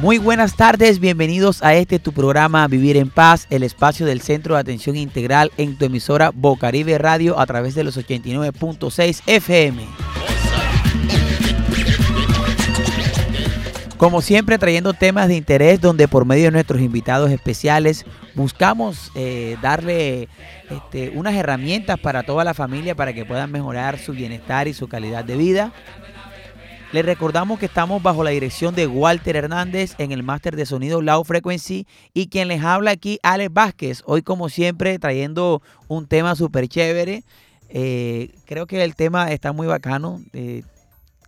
Muy buenas tardes, bienvenidos a este tu programa Vivir en Paz, el espacio del Centro de Atención Integral en tu emisora Bocaribe Radio a través de los 89.6 FM. Como siempre trayendo temas de interés donde por medio de nuestros invitados especiales buscamos eh, darle este, unas herramientas para toda la familia para que puedan mejorar su bienestar y su calidad de vida. Les recordamos que estamos bajo la dirección de Walter Hernández en el máster de sonido Low Frequency y quien les habla aquí, Alex Vázquez. Hoy, como siempre, trayendo un tema súper chévere. Eh, creo que el tema está muy bacano. Eh,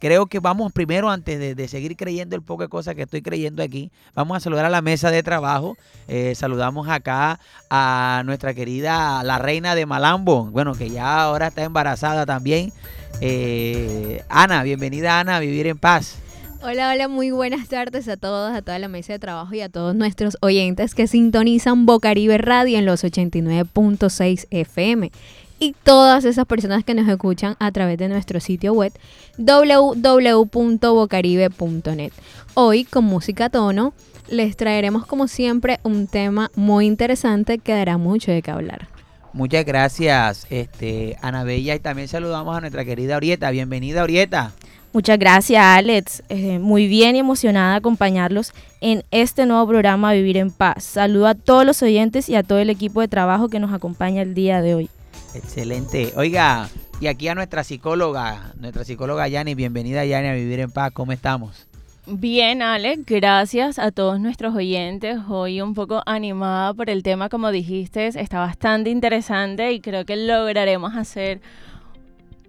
creo que vamos primero, antes de, seguir creyendo el poco de cosas que estoy creyendo aquí, vamos a saludar a la mesa de trabajo. Eh, saludamos acá a nuestra querida, la reina de Malambo, bueno, que ya ahora está embarazada también. Eh, Ana, bienvenida Ana a Vivir en Paz. Hola, hola, muy buenas tardes a todos, a toda la mesa de trabajo y a todos nuestros oyentes que sintonizan Bocaribe Radio en los 89.6 FM y todas esas personas que nos escuchan a través de nuestro sitio web www.bocaribe.net. Hoy con música tono les traeremos como siempre un tema muy interesante que dará mucho de qué hablar. Muchas gracias, este, Ana Bella, y también saludamos a nuestra querida Orieta. Bienvenida, Orieta. Muchas gracias, Alex. Eh, muy bien y emocionada de acompañarlos en este nuevo programa Vivir en Paz. Saludo a todos los oyentes y a todo el equipo de trabajo que nos acompaña el día de hoy. Excelente. Oiga, y aquí a nuestra psicóloga, nuestra psicóloga Yani, bienvenida Yani a Vivir en Paz, ¿cómo estamos? Bien, Alex, gracias a todos nuestros oyentes. Hoy un poco animada por el tema, como dijiste, está bastante interesante y creo que lograremos hacer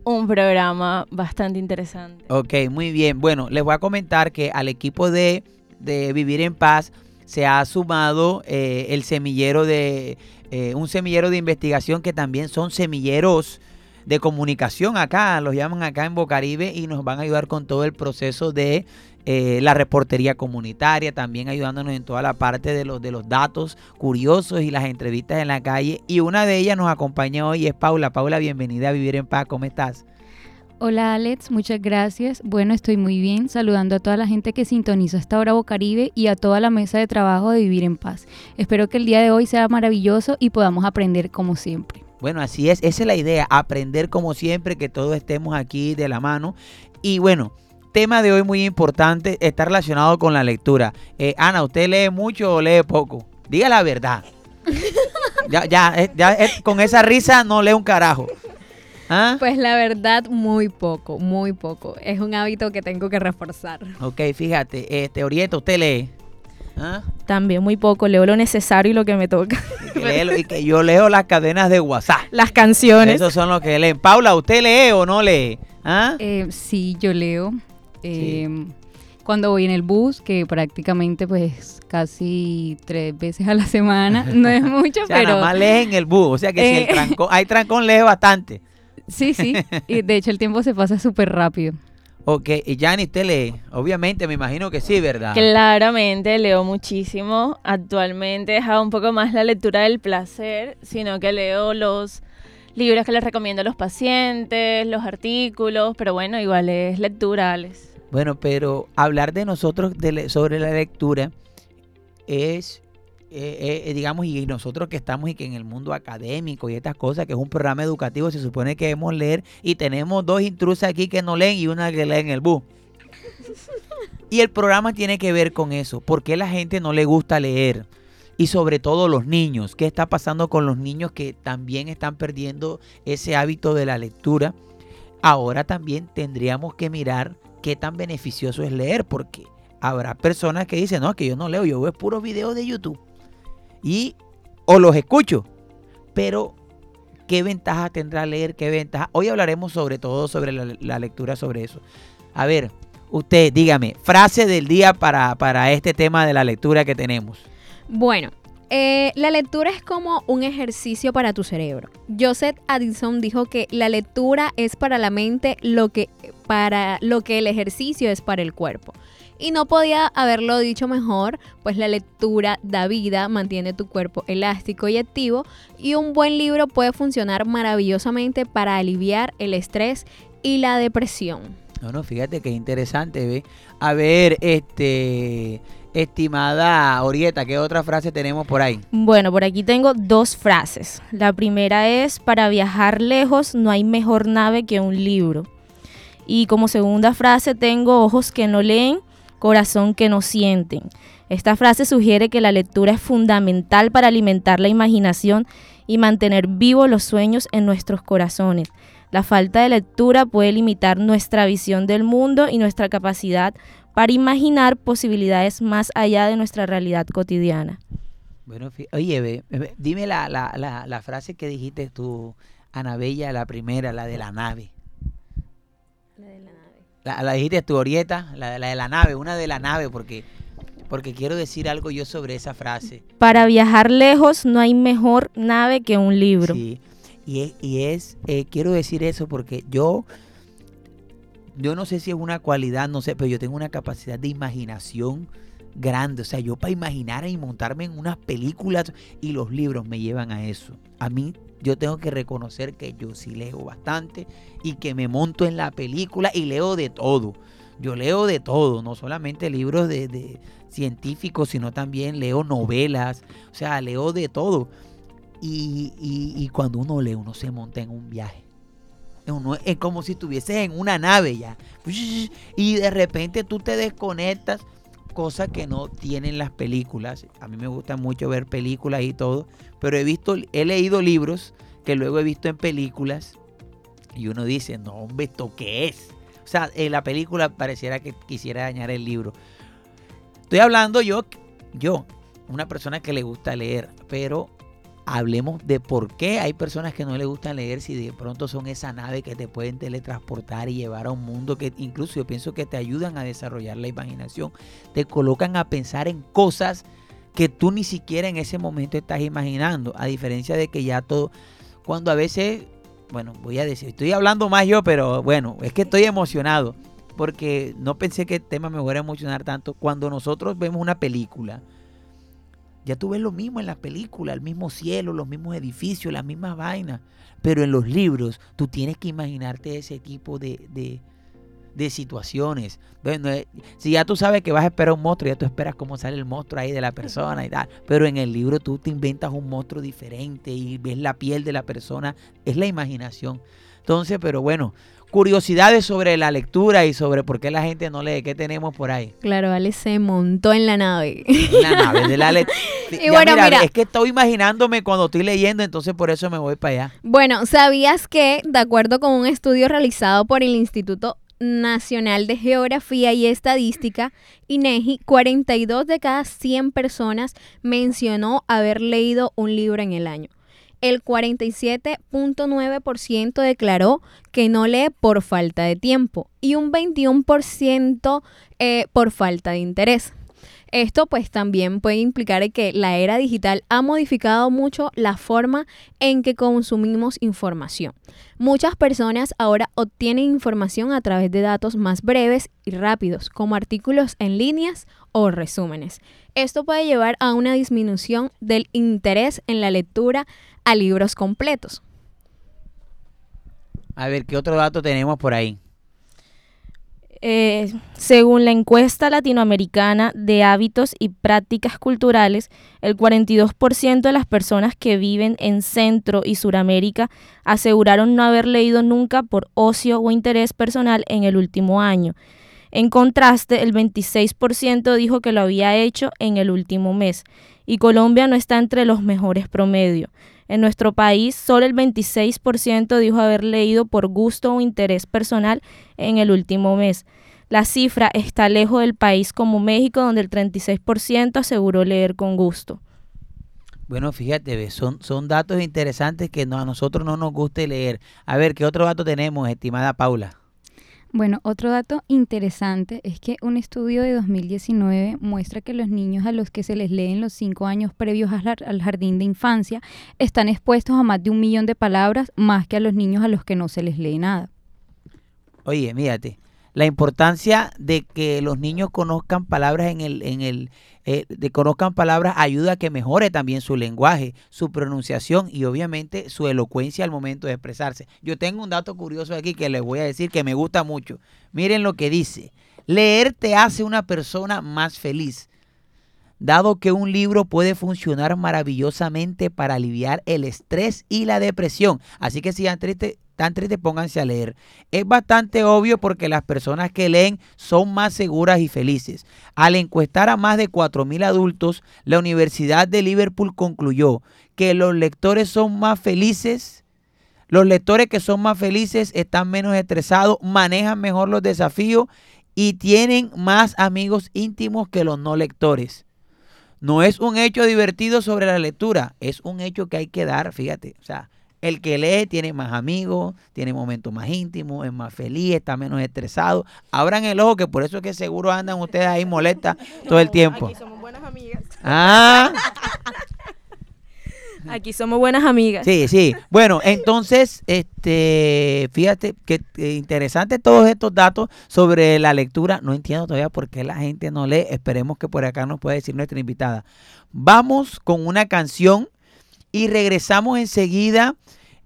un programa bastante interesante. Ok, muy bien. Bueno, les voy a comentar que al equipo de, Vivir en Paz se ha sumado eh, el semillero de eh, un semillero de investigación que también son semilleros de comunicación acá, los llaman acá en Bocaribe y nos van a ayudar con todo el proceso de eh, la reportería comunitaria, también ayudándonos en toda la parte de los, de los datos curiosos y las entrevistas en la calle. Y una de ellas nos acompaña hoy es Paula. Paula, bienvenida a Vivir en Paz, ¿cómo estás? Hola Alex, muchas gracias. Bueno, estoy muy bien, saludando a toda la gente que sintoniza esta hora Bocaribe y a toda la mesa de trabajo de Vivir en Paz. Espero que el día de hoy sea maravilloso y podamos aprender como siempre. Bueno, así es, esa es la idea, aprender como siempre, que todos estemos aquí de la mano. Y bueno, tema de hoy muy importante, está relacionado con la lectura. Eh, Ana, ¿usted lee mucho o lee poco? Diga la verdad. ya, ya, eh, ya eh, con esa risa no lee un carajo. ¿Ah? Pues la verdad, muy poco, muy poco. Es un hábito que tengo que reforzar. Ok, fíjate, este, Orieta, ¿usted lee? ¿Ah? También muy poco, leo lo necesario y lo que me toca. Y que, yo leo las cadenas de WhatsApp. Las canciones. Esos son los que leen. Paula, ¿usted lee o no lee? ¿Ah? Eh, sí, yo leo. Eh, cuando voy en el bus, que prácticamente pues casi tres veces a la semana, no es mucho, pero... Nada más lee en el bus, o sea que si el eh, trancón, hay trancón, lee bastante. Sí, sí. Y de hecho el tiempo se pasa súper rápido. Ok, y Jani, ¿usted lee? Obviamente, me imagino que sí, ¿verdad? Claramente, leo muchísimo. Actualmente he dejado un poco más la lectura del placer, sino que leo los libros que les recomiendo a los pacientes, los artículos, pero bueno, igual es lectura, Bueno, pero hablar de nosotros sobre la lectura es eh, eh, digamos, y nosotros que estamos y que en el mundo académico y estas cosas, que es un programa educativo, se supone que debemos leer y tenemos dos intrusas aquí que no leen y una que lee en el bus. Y el programa tiene que ver con eso. ¿Por qué la gente no le gusta leer? Y sobre todo los niños. ¿Qué está pasando con los niños que también están perdiendo ese hábito de la lectura? Ahora también tendríamos que mirar qué tan beneficioso es leer, porque habrá personas que dicen, no, que yo no leo, yo veo puros videos de YouTube y o los escucho. Pero, ¿qué ventaja tendrá leer? ¿Qué ventaja? Hoy hablaremos sobre todo sobre la, lectura sobre eso. A ver, usted dígame, frase del día para, para este tema de la lectura que tenemos. Bueno, eh, la lectura es como un ejercicio para tu cerebro. Joseph Addison dijo que la lectura es para la mente lo que, para lo que el ejercicio es para el cuerpo. Y no podía haberlo dicho mejor, pues la lectura da vida, mantiene tu cuerpo elástico y activo y un buen libro puede funcionar maravillosamente para aliviar el estrés y la depresión. No, no, fíjate que interesante, ¿ve? A ver, este, Estimada Orieta, ¿qué otra frase tenemos por ahí? Bueno, por aquí tengo dos frases. La primera es, para viajar lejos no hay mejor nave que un libro. Y como segunda frase tengo, ojos que no leen, corazón que no sienten. Esta frase sugiere que la lectura es fundamental para alimentar la imaginación y mantener vivos los sueños en nuestros corazones. La falta de lectura puede limitar nuestra visión del mundo y nuestra capacidad para imaginar posibilidades más allá de nuestra realidad cotidiana. Bueno, oye, dime la, la, la, la, frase que dijiste tú, Anabella, la primera, la de la nave. La de la nave. La, dijiste tú, Orieta, la, de la nave, una de la nave, porque, porque quiero decir algo yo sobre esa frase. Para viajar lejos no hay mejor nave que un libro. Sí, y es, y es eh, quiero decir eso porque yo yo no sé si es una cualidad, no sé, pero yo tengo una capacidad de imaginación grande. O sea, yo para imaginar y montarme en unas películas y los libros me llevan a eso. A mí yo tengo que reconocer que yo sí leo bastante y que me monto en la película y leo de todo. Yo leo de todo, no solamente libros de, científicos, sino también leo novelas, o sea, leo de todo. Y, y cuando uno lee, uno se monta en un viaje es como si estuvieses en una nave ya. Y de repente tú te desconectas, cosa que no tienen las películas. A mí me gusta mucho ver películas y todo, pero he visto, he leído libros que luego he visto en películas y uno dice, no, hombre, ¿esto qué es? O sea, en la película pareciera que quisiera dañar el libro. Estoy hablando yo, yo, una persona que le gusta leer, pero hablemos de por qué hay personas que no les gusta leer si de pronto son esa nave que te pueden teletransportar y llevar a un mundo que incluso yo pienso que te ayudan a desarrollar la imaginación, te colocan a pensar en cosas que tú ni siquiera en ese momento estás imaginando, a diferencia de que ya todo, cuando a veces, bueno, voy a decir, estoy hablando más yo, pero bueno, es que estoy emocionado, porque no pensé que el tema me fuera a emocionar tanto, cuando nosotros vemos una película, ya tú ves lo mismo en las películas, el mismo cielo, los mismos edificios, las mismas vainas. Pero en los libros tú tienes que imaginarte ese tipo de, de, situaciones. Bueno, eh, si ya tú sabes que vas a esperar un monstruo, ya tú esperas cómo sale el monstruo ahí de la persona y tal. Pero en el libro tú te inventas un monstruo diferente y ves la piel de la persona. Es la imaginación. Entonces, pero bueno, curiosidades sobre la lectura y sobre por qué la gente no lee. ¿Qué tenemos por ahí? Claro, Ale se montó en la nave. En la nave de la lectura. y bueno, mira, es que estoy imaginándome cuando estoy leyendo, entonces por eso me voy para allá. Bueno, ¿sabías que, de acuerdo con un estudio realizado por el Instituto Nacional de Geografía y Estadística, INEGI, 42 de cada 100 personas mencionó haber leído un libro en el año el 47.9% declaró que no lee por falta de tiempo y un 21% eh, por falta de interés. Esto pues también puede implicar que la era digital ha modificado mucho la forma en que consumimos información. Muchas personas ahora obtienen información a través de datos más breves y rápidos, como artículos en líneas o resúmenes. Esto puede llevar a una disminución del interés en la lectura a libros completos. A ver, ¿qué otro dato tenemos por ahí? Eh, según la encuesta latinoamericana de hábitos y prácticas culturales, el 42% de las personas que viven en Centro y Suramérica aseguraron no haber leído nunca por ocio o interés personal en el último año. En contraste, el 26% dijo que lo había hecho en el último mes, y Colombia no está entre los mejores promedios. En nuestro país, solo el 26% dijo haber leído por gusto o interés personal en el último mes. La cifra está lejos del país como México, donde el 36% aseguró leer con gusto. Bueno, fíjate, son, son datos interesantes que no, a nosotros no nos gusta leer. A ver, ¿qué otro dato tenemos, estimada Paula? Bueno, otro dato interesante es que un estudio de 2019 muestra que los niños a los que se les leen los cinco años previos al jardín de infancia están expuestos a más de un millón de palabras más que a los niños a los que no se les lee nada. Oye, mírate, la importancia de que los niños conozcan palabras en el, en el, eh, de conozcan palabras ayuda a que mejore también su lenguaje, su pronunciación y obviamente su elocuencia al momento de expresarse. Yo tengo un dato curioso aquí que les voy a decir que me gusta mucho. Miren lo que dice. Leer te hace una persona más feliz. dado que un libro puede funcionar maravillosamente para aliviar el estrés y la depresión. Así que si tristes, tan tristes, pónganse a leer. Es bastante obvio porque las personas que leen son más seguras y felices. Al encuestar a más de 4.000 adultos, la Universidad de Liverpool concluyó que los lectores son más felices. Los lectores que son más felices están menos estresados, manejan mejor los desafíos y tienen más amigos íntimos que los no lectores. No es un hecho divertido sobre la lectura, es un hecho que hay que dar, fíjate. O sea, el que lee tiene más amigos, tiene momentos más íntimos, es más feliz, está menos estresado. Abran el ojo, que por eso es que seguro andan ustedes ahí molestas todo el tiempo. Aquí somos buenas amigas. Ah, Aquí somos buenas amigas. sí, sí. Bueno, entonces, este, fíjate que interesante todos estos datos sobre la lectura. No entiendo todavía por qué la gente no lee. Esperemos que por acá nos pueda decir nuestra invitada. Vamos con una canción y regresamos enseguida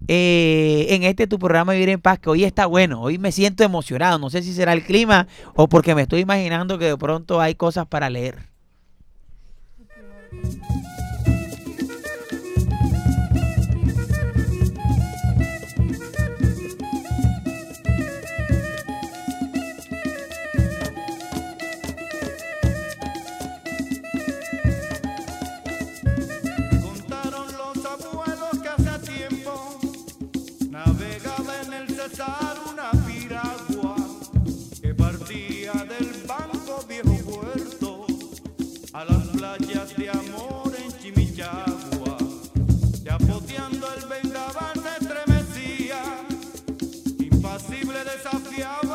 eh, en este tu programa Vivir en Paz, que hoy está bueno. Hoy me siento emocionado. No sé si será el clima o porque me estoy imaginando que de pronto hay cosas para leer. De amor en Chimichagua. Chapoteando el vendaval se estremecía, impasible desafiaba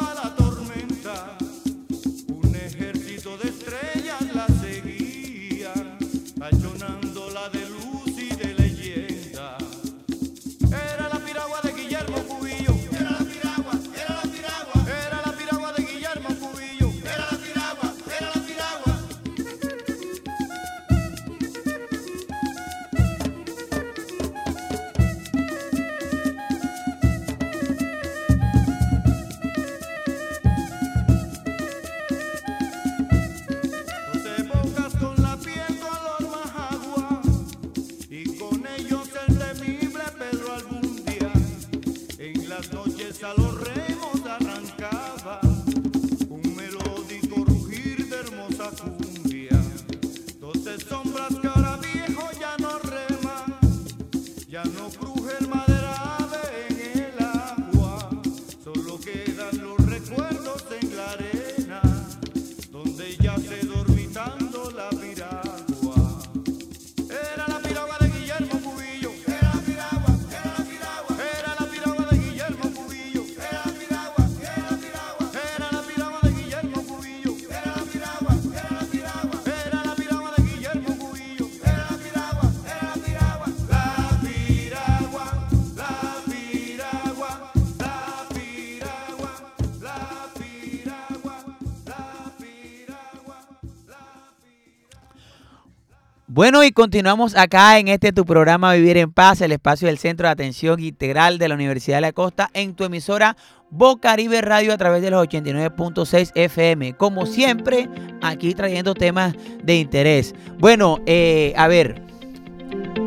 Bueno, y continuamos acá en este tu programa Vivir en Paz, el espacio del Centro de Atención Integral de la Universidad de la Costa, en tu emisora Bocaribe Radio a través de los 89.6 FM. Como siempre, aquí trayendo temas de interés. Bueno, eh, a ver,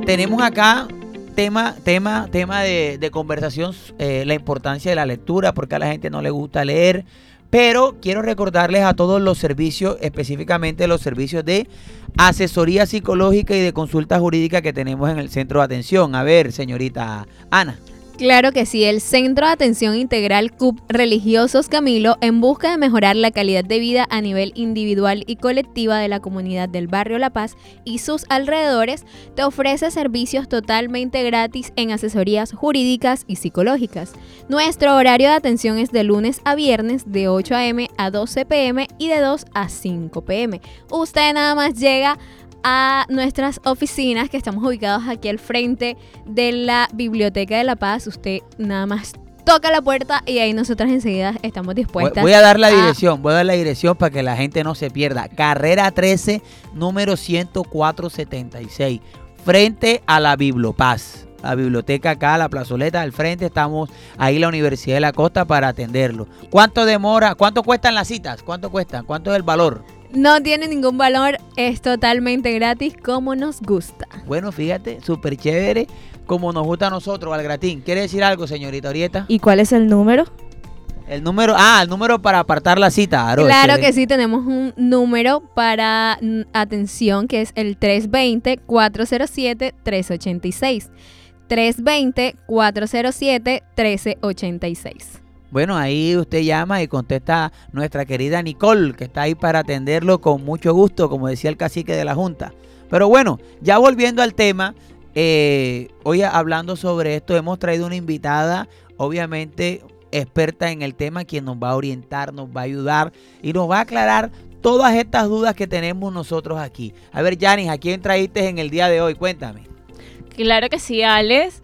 tenemos acá tema, tema, tema de, conversación, eh, la importancia de la lectura, porque a la gente no le gusta leer. Pero quiero recordarles a todos los servicios, específicamente los servicios de asesoría psicológica y de consulta jurídica que tenemos en el centro de atención. A ver, señorita Ana. Claro que sí, el Centro de Atención Integral CUP Religiosos Camilo, en busca de mejorar la calidad de vida a nivel individual y colectiva de la comunidad del barrio La Paz y sus alrededores, te ofrece servicios totalmente gratis en asesorías jurídicas y psicológicas. Nuestro horario de atención es de lunes a viernes de 8 a.m. a 12 p.m. y de 2 a 5 p.m. Usted nada más llega a nuestras oficinas que estamos ubicados aquí al frente de la Biblioteca de La Paz. Usted nada más toca la puerta y ahí nosotras enseguida estamos dispuestas. voy a dar la a- dirección, voy a dar la dirección para que la gente no se pierda. Carrera 13, número 10476, frente a la Bibliopaz. La biblioteca acá, la plazoleta al frente, estamos ahí la Universidad de la Costa para atenderlo. ¿Cuánto demora? ¿Cuánto cuestan las citas? ¿Cuánto cuestan? ¿Cuánto es el valor? No tiene ningún valor, es totalmente gratis como nos gusta. Bueno, fíjate, súper chévere, como nos gusta a nosotros, al gratín. ¿Quiere decir algo, señorita Orieta? ¿Y cuál es el número? El número, ah, el número para apartar la cita. Aro, Claro que sí, tenemos un número para atención que es el 320-407-1386. 320-407-1386. Bueno, ahí usted llama y contesta nuestra querida Nicole, que está ahí para atenderlo con mucho gusto, como decía el cacique de la Junta. Pero bueno, ya volviendo al tema, eh, hoy hablando sobre esto, hemos traído una invitada, obviamente experta en el tema, quien nos va a orientar, nos va a ayudar y nos va a aclarar todas estas dudas que tenemos nosotros aquí. A ver, Janis, ¿a quién traíste en el día de hoy? Cuéntame. Claro que sí, Alex.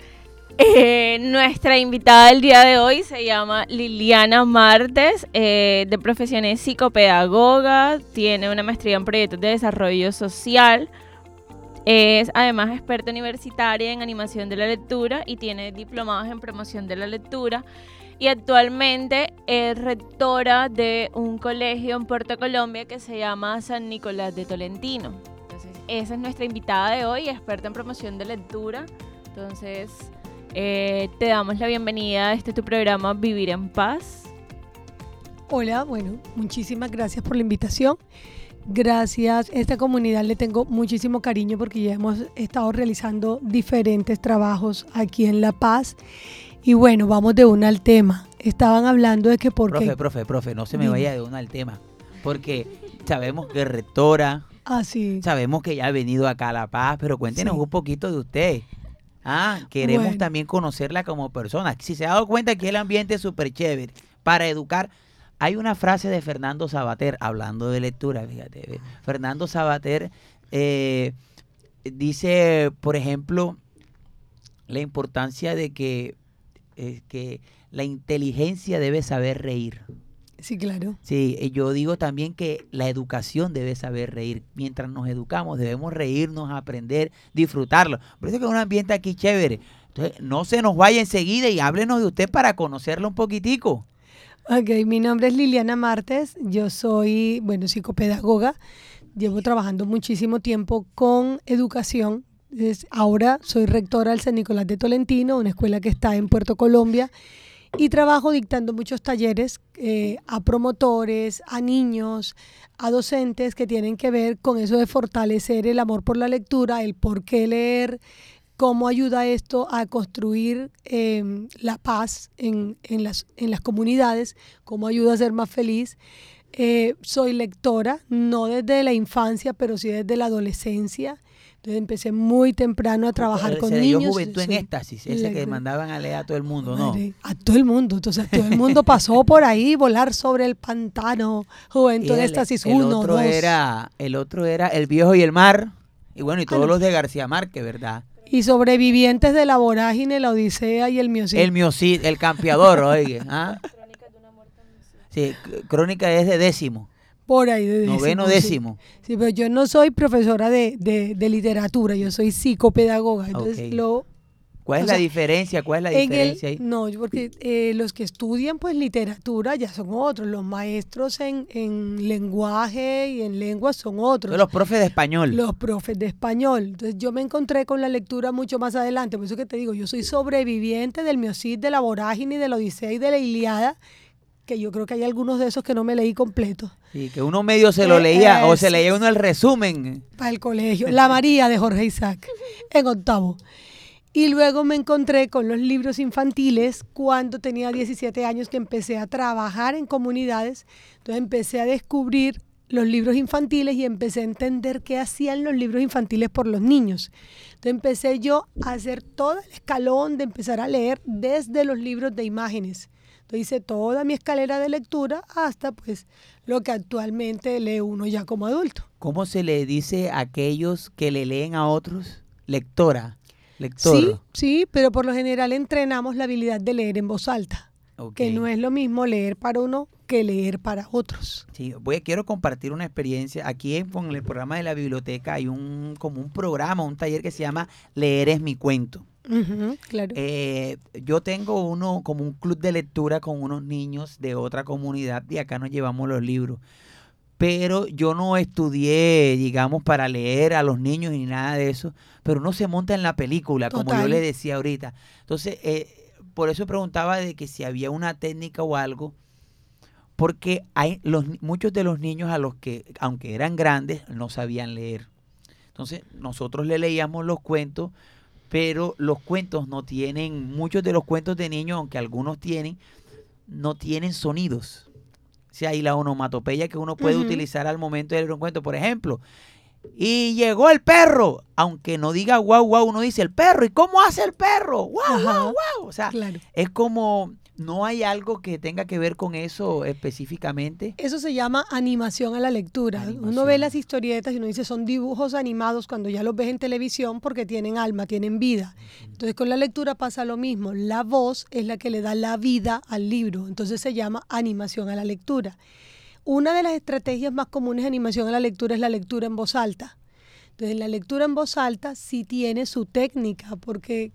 Eh, nuestra invitada del día de hoy se llama Liliana Martes, eh, de profesión es psicopedagoga, tiene una maestría en proyectos de desarrollo social, es además experta universitaria en animación de la lectura y tiene diplomados en promoción de la lectura y actualmente es rectora de un colegio en Puerto Colombia que se llama San Nicolás de Tolentino. Entonces, esa es nuestra invitada de hoy, experta en promoción de lectura. Entonces, eh, te damos la bienvenida a este tu programa Vivir en Paz. Hola, bueno, muchísimas gracias por la invitación. Gracias, a esta comunidad le tengo muchísimo cariño porque ya hemos estado realizando diferentes trabajos aquí en La Paz. Y bueno, vamos de una al tema. Estaban hablando de que porque... Profe, profe, profe, no se me Dime. vaya de una al tema, porque sabemos que es rectora, Ah, sí. Sabemos que ya ha venido acá a La Paz, pero cuéntenos Sí. un poquito de usted. Ah, queremos Bueno. también conocerla como persona. Si se ha dado cuenta que el ambiente es súper chévere para educar. Hay una frase de Fernando Sabater, hablando de lectura, fíjate. Fernando Sabater eh, dice, por ejemplo, la importancia de que, eh, que la inteligencia debe saber reír. Sí, claro. Sí, eh, yo digo también que la educación debe saber reír. Mientras nos educamos, debemos reírnos, aprender, disfrutarlo. Por eso que es un ambiente aquí chévere. Entonces, no se nos vaya enseguida y háblenos de usted para conocerlo un poquitico. Ok, mi nombre es Liliana Martes, yo soy, bueno, psicopedagoga, llevo trabajando muchísimo tiempo con educación. Ahora soy rectora del San Nicolás de Tolentino, una escuela que está en Puerto Colombia, y trabajo dictando muchos talleres eh, a promotores, a niños, a docentes que tienen que ver con eso de fortalecer el amor por la lectura, el por qué leer, cómo ayuda esto a construir eh, la paz en, en las, en las comunidades, cómo ayuda a ser más feliz. Eh, soy lectora, no desde la infancia, pero sí desde la adolescencia. Entonces empecé muy temprano a trabajar Eh, con se niños. juventud en éxtasis, ese que mandaban a leer a todo el mundo, ¿no? A todo el mundo. Entonces, todo el mundo pasó por ahí, volar sobre el pantano, Juventud en el, Éxtasis el 1, otro 2. era, el otro era El Viejo y el Mar. Y bueno, y todos no. los de García Márquez, ¿verdad? Y sobrevivientes de la vorágine, la Odisea y el Miocid. El Miocid, el campeador, oye. ¿ah? Sí, c- crónica es de décimo, por ahí de noveno sí. décimo. Sí, pero yo no soy profesora de, de- de literatura, yo soy psicopedagoga. Entonces, Ok. lo, ¿Cuál es la sea, diferencia? ¿Cuál es la el, diferencia ahí? no, porque eh, los que estudian pues literatura ya son otros, los maestros en, en lenguaje y en lenguas son otros. Son los profes de español. los profes de español. Entonces yo me encontré con la lectura mucho más adelante. Por eso que te digo, yo soy sobreviviente del Miocid, de la vorágine, de la Odisea y de la Iliada, que yo creo que hay algunos de esos que no me leí completo Sí, que uno medio se lo Eh, leía o se leía uno el resumen. para el colegio. La María de Jorge Isaac, en octavo. Y luego me encontré con los libros infantiles cuando tenía 17 años que empecé a trabajar en comunidades. Entonces empecé a descubrir los libros infantiles y empecé a entender qué hacían los libros infantiles por los niños. Entonces empecé yo a hacer todo el escalón de empezar a leer desde los libros de imágenes. Entonces hice toda mi escalera de lectura hasta pues lo que actualmente lee uno ya como adulto. ¿Cómo se le dice a aquellos que le leen a otros? Lectora, Sí, lector. sí, pero por lo general entrenamos la habilidad de leer en voz alta, que no es lo mismo leer para uno que leer para otros. Sí, voy, quiero compartir una experiencia. Aquí en, con el programa de la biblioteca hay un como un programa, un taller que se llama Leer es mi cuento. Claro. Eh, yo tengo uno como un club de lectura con unos niños de otra comunidad y acá nos llevamos los libros. pero yo no estudié, digamos, para leer a los niños ni nada de eso, pero uno se monta en la película, como yo le decía ahorita. Entonces, eh, por eso preguntaba de que si había una técnica o algo, porque hay los, muchos de los niños a los que, aunque eran grandes, no sabían leer. Entonces, nosotros le leíamos los cuentos, pero los cuentos no tienen, muchos de los cuentos de niños, aunque algunos tienen, no tienen sonidos. O sea, y la onomatopeya que uno puede utilizar al momento de leer un cuento, por ejemplo, y llegó el perro, aunque no diga guau, guau, uno dice el perro, ¿y cómo hace el perro? Guau, guau, guau. O sea, Claro. es como, no hay algo que tenga que ver con eso específicamente. Eso se llama animación a la lectura. Uno ve las historietas y uno dice son dibujos animados cuando ya los ves en televisión porque tienen alma, tienen vida. Entonces con la lectura pasa lo mismo. La voz es la que le da la vida al libro. Entonces se llama animación a la lectura. Una de las estrategias más comunes de animación a la lectura es la lectura en voz alta. Entonces la lectura en voz alta sí tiene su técnica porque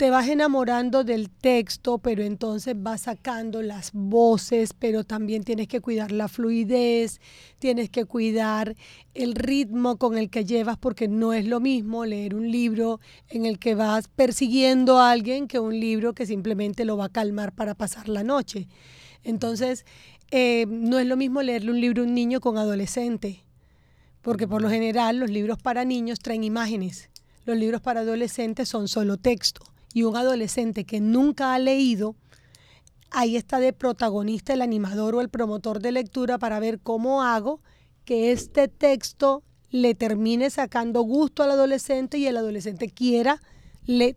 te vas enamorando del texto, pero entonces vas sacando las voces, pero también tienes que cuidar la fluidez, tienes que cuidar el ritmo con el que llevas, porque no es lo mismo leer un libro en el que vas persiguiendo a alguien que un libro que simplemente lo va a calmar para pasar la noche. Entonces, eh, no es lo mismo leerle un libro a un niño con adolescente, porque por lo general los libros para niños traen imágenes. Los libros para adolescentes son solo texto. Y un adolescente que nunca ha leído, ahí está de protagonista el animador o el promotor de lectura para ver cómo hago que este texto le termine sacando gusto al adolescente y el adolescente quiera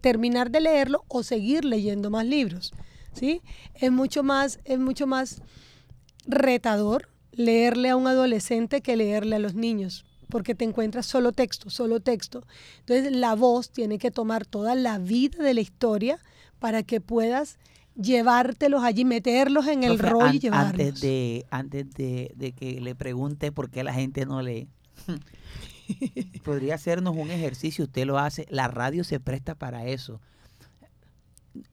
terminar de leerlo o seguir leyendo más libros. ¿sí? Es mucho más, es mucho más retador leerle a un adolescente que leerle a los niños, porque te encuentras solo texto, solo texto. Entonces la voz tiene que tomar toda la vida de la historia para que puedas llevártelos allí, meterlos en el rollo y llevarlos. Antes, de, antes de, de que le pregunte por qué la gente no lee, podría hacernos un ejercicio, usted lo hace, la radio se presta para eso.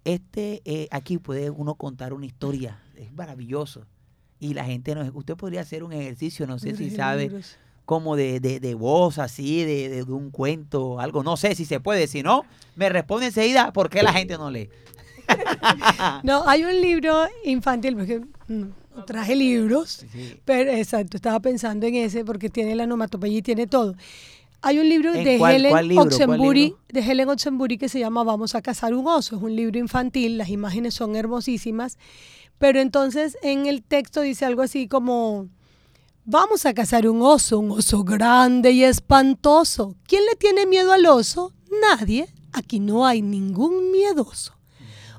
Este, eh, aquí puede uno contar una historia, es maravilloso. Y la gente no, usted podría hacer un ejercicio, no sé si sabe, libros. Como de, de, de voz así, de, de, de un cuento, algo, no sé si se puede, si no, me responde enseguida por qué la gente no lee. No, hay un libro infantil, porque mm, no traje libros, Sí. pero exacto, estaba pensando en ese porque tiene la onomatopeya y tiene todo. Hay un libro ¿En de cuál- Helen cuál Oxenbury, de Helen Oxenbury que se llama Vamos a cazar un oso. Es un libro infantil, las imágenes son hermosísimas, pero entonces en el texto dice algo así como Vamos a cazar un oso, un oso grande y espantoso. ¿Quién le tiene miedo al oso? Nadie. Aquí no hay ningún miedoso.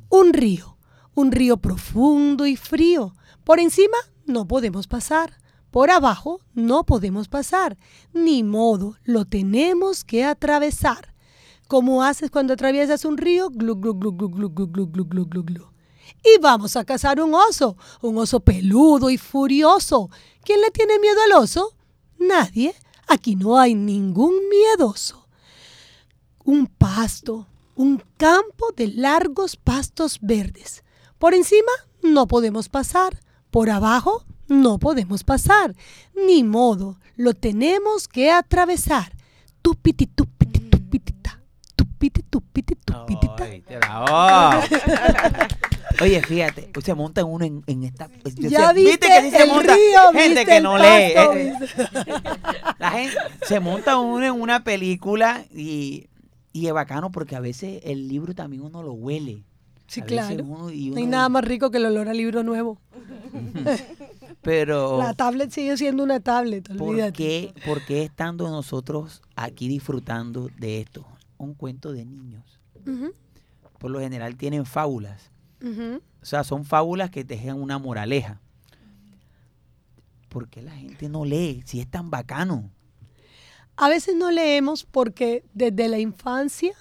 Un río, un río profundo y frío. Por encima no podemos pasar. Por abajo no podemos pasar. Ni modo, lo tenemos que atravesar. ¿Cómo haces cuando atraviesas un río? Glu, glu, glu, glu, glu, glu, glu, glu, glu. Y vamos a cazar un oso, un oso peludo y furioso. ¿Quién le tiene miedo al oso? Nadie. Aquí no hay ningún miedoso. Un pasto, un campo de largos pastos verdes. Por encima no podemos pasar, por abajo no podemos pasar. Ni modo, lo tenemos que atravesar. Tupiti, tupiti, tupitita. Tupiti, tupiti, tupitita. Oye, fíjate, se monta uno en, en esta. pues, yo Ya sé- viste, que sí se monta río, gente que no lee. pasto, eh, eh. La gente se monta uno en una película y, y es bacano porque a veces el libro también uno lo huele. Sí, claro. uno- y No hay nada más rico que el olor a libro nuevo. Pero La tablet sigue siendo una tablet, ¿por qué, por qué estando nosotros aquí disfrutando de esto? Un cuento de niños. Por lo general tienen fábulas. O sea, son fábulas que te dejan una moraleja. ¿Por qué la gente no lee si es tan bacano? A veces no leemos porque desde la infancia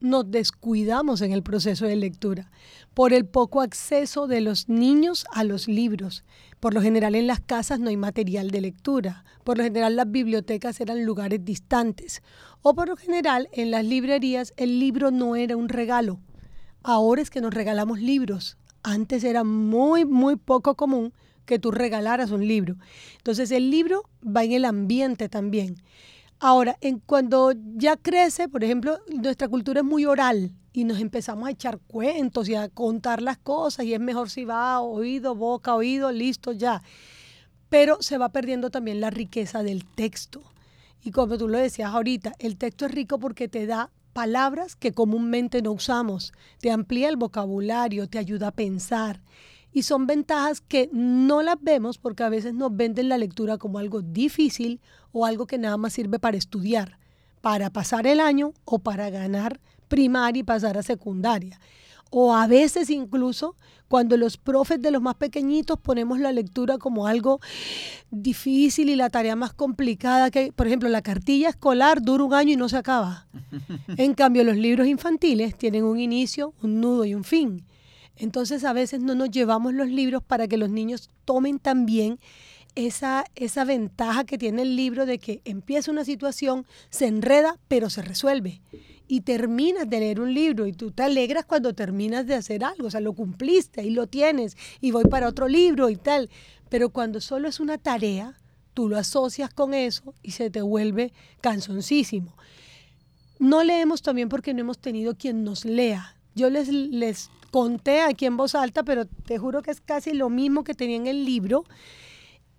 nos descuidamos en el proceso de lectura por el poco acceso de los niños a los libros. Por lo general en las casas no hay material de lectura. Por lo general las bibliotecas eran lugares distantes. O por lo general en las librerías el libro no era un regalo. Ahora es que nos regalamos libros. Antes era muy, muy poco común que tú regalaras un libro. Entonces el libro va en el ambiente también. Ahora, en cuando ya crece, por ejemplo, nuestra cultura es muy oral y nos empezamos a echar cuentos y a contar las cosas y es mejor si va oído, boca, oído, listo, ya. Pero se va perdiendo también la riqueza del texto. Y como tú lo decías ahorita, el texto es rico porque te da palabras que comúnmente no usamos, te amplía el vocabulario, te ayuda a pensar. Y son ventajas que no las vemos porque a veces nos venden la lectura como algo difícil o algo que nada más sirve para estudiar, para pasar el año o para ganar primaria y pasar a secundaria. O a veces incluso cuando los profes de los más pequeñitos ponemos la lectura como algo difícil y la tarea más complicada que, por ejemplo, la cartilla escolar dura un año y no se acaba. En cambio, los libros infantiles tienen un inicio, un nudo y un fin. Entonces a veces no nos llevamos los libros para que los niños tomen también esa, esa ventaja que tiene el libro de que empieza una situación, se enreda, pero se resuelve. Y terminas de leer un libro y tú te alegras cuando terminas de hacer algo, o sea, lo cumpliste y lo tienes y voy para otro libro y tal. Pero cuando solo es una tarea, tú lo asocias con eso y se te vuelve cansoncísimo. No leemos también porque no hemos tenido quien nos lea. Yo les, les conté aquí en voz alta, pero te juro que es casi lo mismo que tenía en el libro.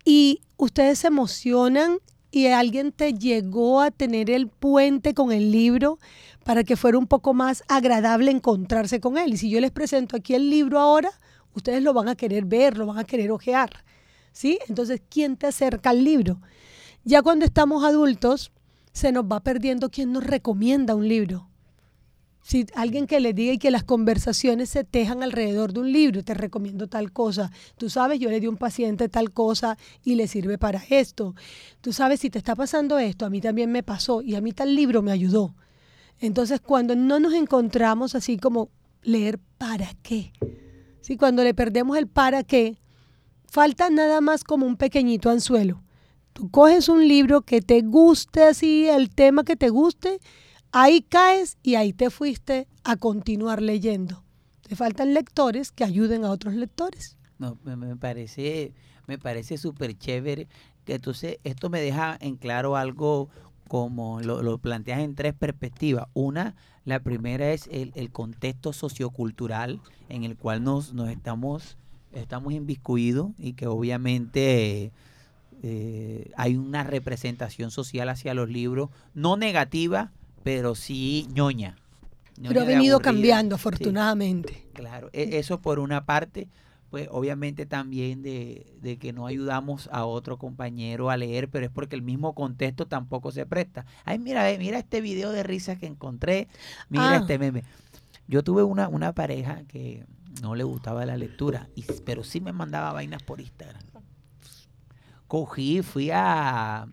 Y ustedes se emocionan y alguien te llegó a tener el puente con el libro para que fuera un poco más agradable encontrarse con él. Y si yo les presento aquí el libro ahora, ustedes lo van a querer ver, lo van a querer ojear. ¿Sí? Entonces, ¿quién te acerca al libro? Ya cuando estamos adultos, se nos va perdiendo quién nos recomienda un libro. Si alguien que le diga y que las conversaciones se tejan alrededor de un libro, te recomiendo tal cosa. Tú sabes, yo le di a un paciente tal cosa y le sirve para esto. Tú sabes, si te está pasando esto, a mí también me pasó y a mí tal libro me ayudó. Entonces, cuando no nos encontramos así como leer para qué, ¿sí? cuando le perdemos el para qué, falta nada más como un pequeñito anzuelo. Tú coges un libro que te guste así, el tema que te guste, ahí caes y ahí te fuiste a continuar leyendo. Te faltan lectores que ayuden a otros lectores. No, me, parece, me parece súper chévere entonces esto me deja en claro algo como lo, lo planteas en tres perspectivas. Una, la primera es el, el contexto sociocultural en el cual nos, nos estamos, estamos inviscuidos y que obviamente eh, hay una representación social hacia los libros, no negativa, pero sí ñoña. Pero ha venido aburrida. cambiando, Sí, afortunadamente. claro, E- eso por una parte, pues obviamente también de, de que no ayudamos a otro compañero a leer, pero es porque el mismo contexto tampoco se presta. Ay, mira, ve, mira este video de risa que encontré, mira Ah. este meme. Yo tuve una, una pareja que no le gustaba la lectura, y, pero sí me mandaba vainas por Instagram. Cogí, fui a,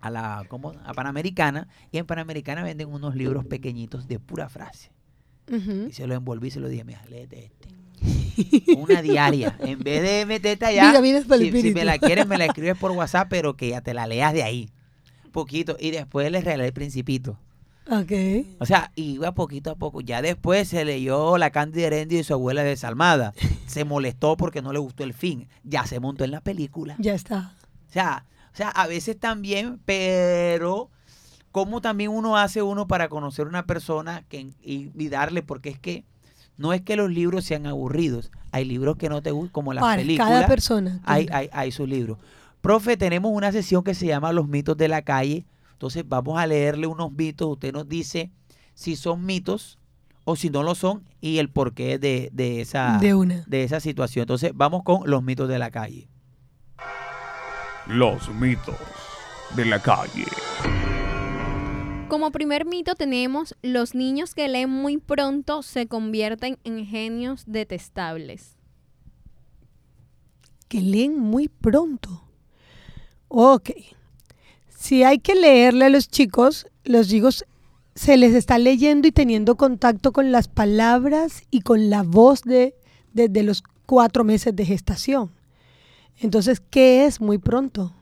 a la ¿cómo? a Panamericana, y en Panamericana venden unos libros pequeñitos de pura frase. Y se lo envolví y se lo dije, mira, léete este. Una diaria. En vez de meterte allá, Vitaminas para el si, me la quieres, me la escribes por WhatsApp, pero que ya te la leas de ahí. Poquito. Y después le regalé el Principito. Ok. O sea, iba poquito a poco. Ya después se leyó La Cándida Herendi y su abuela desalmada. Se molestó porque no le gustó el fin. Ya se montó en la película. Ya está. O sea, o sea, a veces también, pero como también uno hace uno para conocer una persona que, y, y darle, porque es que no es que los libros sean aburridos. Hay libros que no te gustan, como las Para películas. cada persona. Hay, hay, hay sus libros. Profe, tenemos una sesión que se llama Los mitos de la calle. Entonces vamos a leerle unos mitos. Usted nos dice si son mitos o si no lo son y el porqué de, de esa, De una. de esa situación. Entonces vamos con los mitos de la calle. Los mitos de la calle. Como primer mito tenemos, los niños que leen muy pronto se convierten en genios detestables. Que leen muy pronto. Ok. Si hay que leerle a los chicos, los chicos se les está leyendo y teniendo contacto con las palabras y con la voz de, desde los cuatro meses de gestación. Entonces, ¿qué es muy pronto?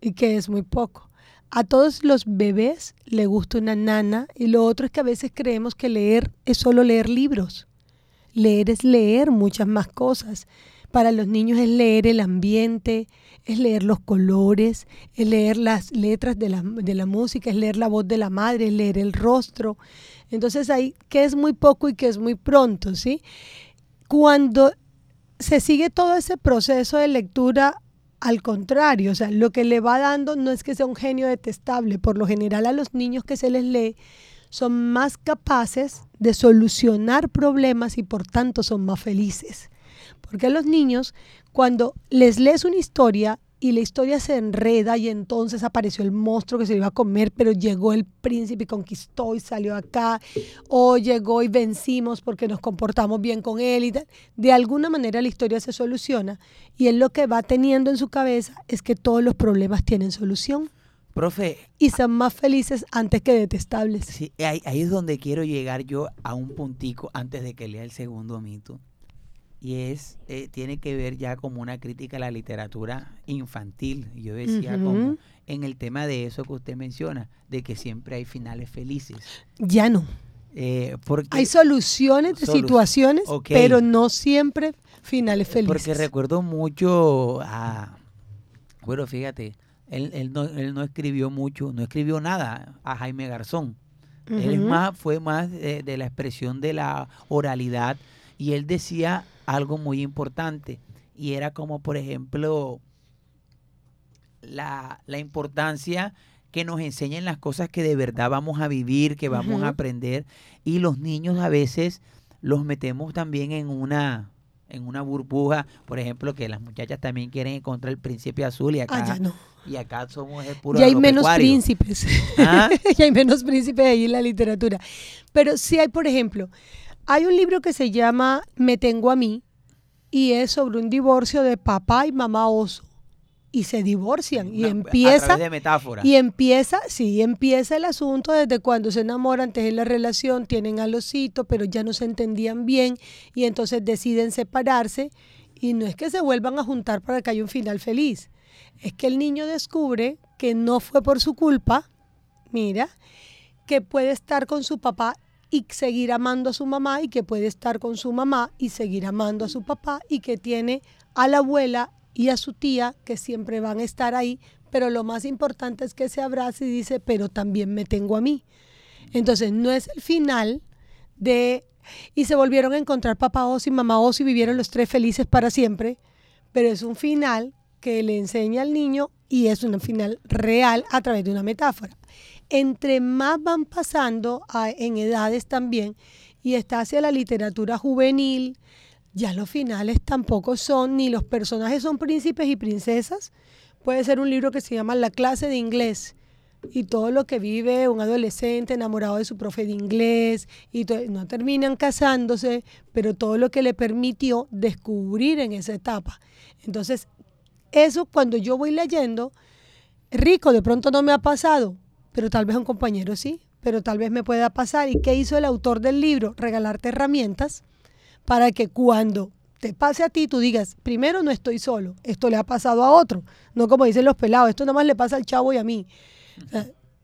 ¿Y qué es muy poco? A todos los bebés le gusta una nana y lo otro es que a veces creemos que leer es solo leer libros. Leer es leer muchas más cosas. para los niños es leer el ambiente, es leer los colores, es leer las letras de la, de la música, es leer la voz de la madre, es leer el rostro. Entonces ahí, que es muy poco y que es muy pronto, ¿sí? Cuando se sigue todo ese proceso de lectura, al contrario, o sea, lo que le va dando no es que sea un genio detestable, por lo general a los niños que se les lee son más capaces de solucionar problemas y por tanto son más felices. Porque a los niños, cuando les lees una historia y la historia se enreda y entonces apareció el monstruo que se iba a comer, pero llegó el príncipe y conquistó y salió acá, o llegó y vencimos porque nos comportamos bien con él y tal. De alguna manera la historia se soluciona y él lo que va teniendo en su cabeza es que todos los problemas tienen solución Profe, y son más felices antes que detestables. sí, ahí, ahí es donde quiero llegar yo a un puntico antes de que lea el segundo mito. Y es, eh, tiene que ver ya como una crítica a la literatura infantil. Yo decía como en el tema de eso que usted menciona, de que siempre hay finales felices. Ya no. Eh, porque, Hay soluciones de Solu- situaciones, pero no siempre finales felices. porque recuerdo mucho a, bueno, fíjate, él, él no, él no escribió mucho, no escribió nada a Jaime Garzón. Él es más, fue más de, de la expresión de la oralidad y él decía algo muy importante y era como por ejemplo la, la importancia que nos enseñen las cosas que de verdad vamos a vivir, que vamos a aprender y los niños a veces los metemos también en una en una burbuja, por ejemplo, que las muchachas también quieren encontrar el príncipe azul y acá Ah, no. y acá somos el puro Ya hay menos príncipes. ¿Ah? ya hay menos príncipes ahí en la literatura. Pero sí hay, por ejemplo, hay un libro que se llama Me tengo a mí y es sobre un divorcio de papá y mamá oso. Y se divorcian y a empieza través de metáforas. Y empieza, sí, empieza el asunto desde cuando se enamoran, antes de la relación, tienen al osito, pero ya no se entendían bien y entonces deciden separarse. Y no es que se vuelvan a juntar para que haya un final feliz, es que el niño descubre que no fue por su culpa, mira, que puede estar con su papá y seguir amando a su mamá y que puede estar con su mamá y seguir amando a su papá y que tiene a la abuela y a su tía que siempre van a estar ahí, pero lo más importante es que se abrace y dice, pero también me tengo a mí. Entonces no es el final de... Y se volvieron a encontrar papá Oso y mamá Oso y vivieron los tres felices para siempre, pero es un final que le enseña al niño y es un final real a través de una metáfora. Entre más van pasando en edades también y está hacia la literatura juvenil, ya los finales tampoco son, ni los personajes son príncipes y princesas. Puede ser un libro que se llama La clase de inglés y todo lo que vive un adolescente enamorado de su profe de inglés y no terminan casándose, pero todo lo que le permitió descubrir en esa etapa. Entonces, eso cuando yo voy leyendo, rico, de pronto no me ha pasado, pero tal vez un compañero sí, pero tal vez me pueda pasar. ¿Y qué hizo el autor del libro? Regalarte herramientas para que cuando te pase a ti, tú digas, primero no estoy solo, esto le ha pasado a otro, no como dicen los pelados, esto nada más le pasa al chavo y a mí.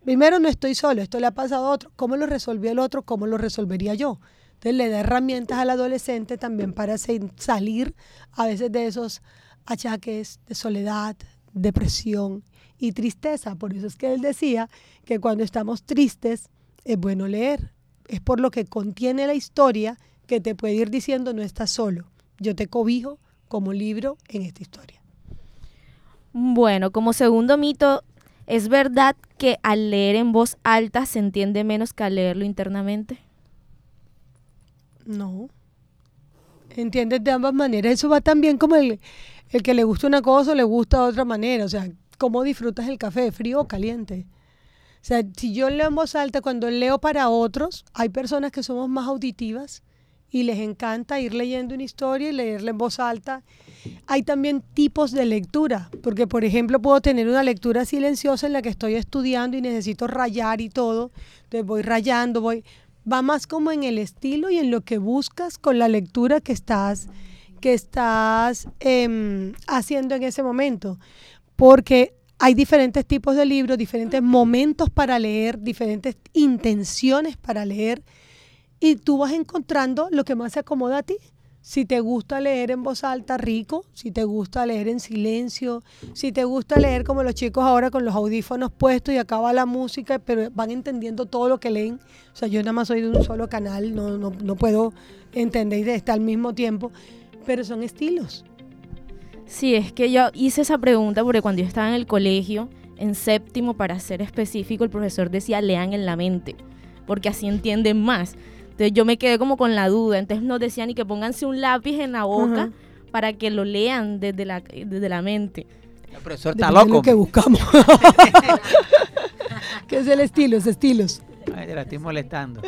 Primero no estoy solo, esto le ha pasado a otro, ¿cómo lo resolvió el otro? ¿Cómo lo resolvería yo? Entonces le da herramientas al adolescente también para salir a veces de esos achaques de soledad, depresión y tristeza. Por eso es que él decía que cuando estamos tristes es bueno leer. Es por lo que contiene la historia que te puede ir diciendo no estás solo. Yo te cobijo como libro en esta historia. Bueno, como segundo mito, ¿es verdad que al leer en voz alta se entiende menos que al leerlo internamente? No. ¿Entiendes? De ambas maneras. Eso va también como el, el que le gusta una cosa o le gusta de otra manera. O sea, ¿cómo disfrutas el café? ¿Frío o caliente? O sea, si yo leo en voz alta, cuando leo para otros, hay personas que somos más auditivas y les encanta ir leyendo una historia y leerla en voz alta. Hay también tipos de lectura, porque por ejemplo puedo tener una lectura silenciosa en la que estoy estudiando y necesito rayar y todo, entonces voy rayando, voy, va más como en el estilo y en lo que buscas con la lectura que estás, que estás em, haciendo en ese momento, porque hay diferentes tipos de libros, diferentes momentos para leer, diferentes intenciones para leer y tú vas encontrando lo que más se acomoda a ti. Si te gusta leer en voz alta, rico. Si te gusta leer en silencio. Si te gusta leer como los chicos ahora con los audífonos puestos y acaba la música, pero van entendiendo todo lo que leen. O sea, yo nada más soy de un solo canal, no, no, no puedo entender y estar al mismo tiempo. Pero son estilos. Sí, es que yo hice esa pregunta porque cuando yo estaba en el colegio, en séptimo, para ser específico, el profesor decía lean en la mente, porque así entienden más. Entonces yo me quedé como con la duda. Entonces nos decían y que pónganse un lápiz en la boca Ajá. para que lo lean desde la, desde la mente. El profesor está Depende loco. lo que buscamos. ¿Qué es el estilo? Es estilos. Ay, te la estoy molestando.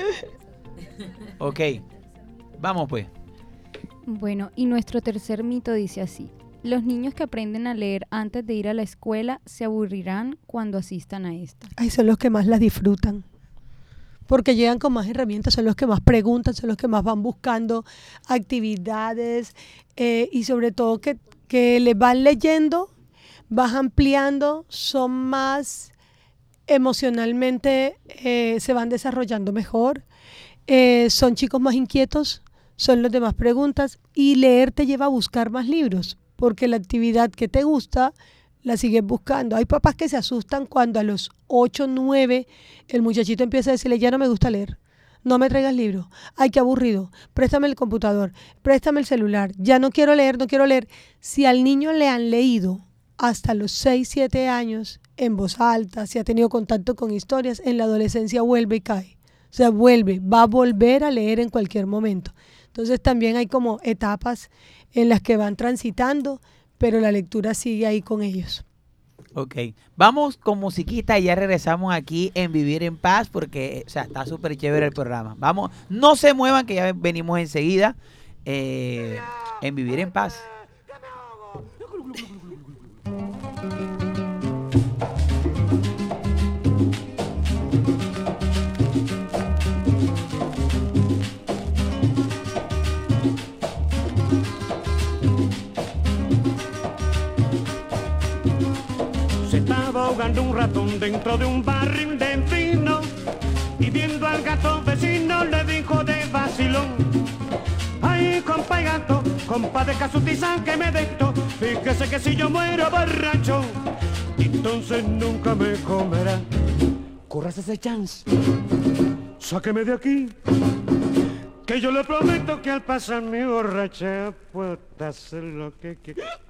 Ok. Vamos pues. Bueno, y nuestro tercer mito dice así. Los niños que aprenden a leer antes de ir a la escuela se aburrirán cuando asistan a esta. Ay, son los que más las disfrutan. Porque llegan con más herramientas, son los que más preguntan, son los que más van buscando actividades eh, y sobre todo que, que les van leyendo, vas ampliando, son más emocionalmente, eh, se van desarrollando mejor, eh, son chicos más inquietos, son los de más preguntas y leer te lleva a buscar más libros, porque la actividad que te gusta la sigues buscando. Hay papás que se asustan cuando a los 8, 9 el muchachito empieza a decirle, ya no me gusta leer, no me traigas libros, ay, qué aburrido, préstame el computador, préstame el celular, ya no quiero leer, no quiero leer. Si al niño le han leído hasta los 6, 7 años en voz alta, si ha tenido contacto con historias, en la adolescencia vuelve y cae. O sea, vuelve, va a volver a leer en cualquier momento. Entonces también hay como etapas en las que van transitando, pero la lectura sigue ahí con ellos. Ok. Vamos con musiquita y ya regresamos aquí en Vivir en Paz porque o sea, está súper chévere el programa. Vamos, no se muevan que ya venimos enseguida eh, en Vivir en Paz. Ahogando un ratón dentro de un barril de vino y viendo al gato vecino le dijo de vacilón. Ay, compa y gato, compa de casutizan que me desto, fíjese que si yo muero borracho, entonces nunca me comerá. Corras ese chance, sáqueme de aquí, que yo le prometo que al pasar mi borracha puedo hacer lo que quiera,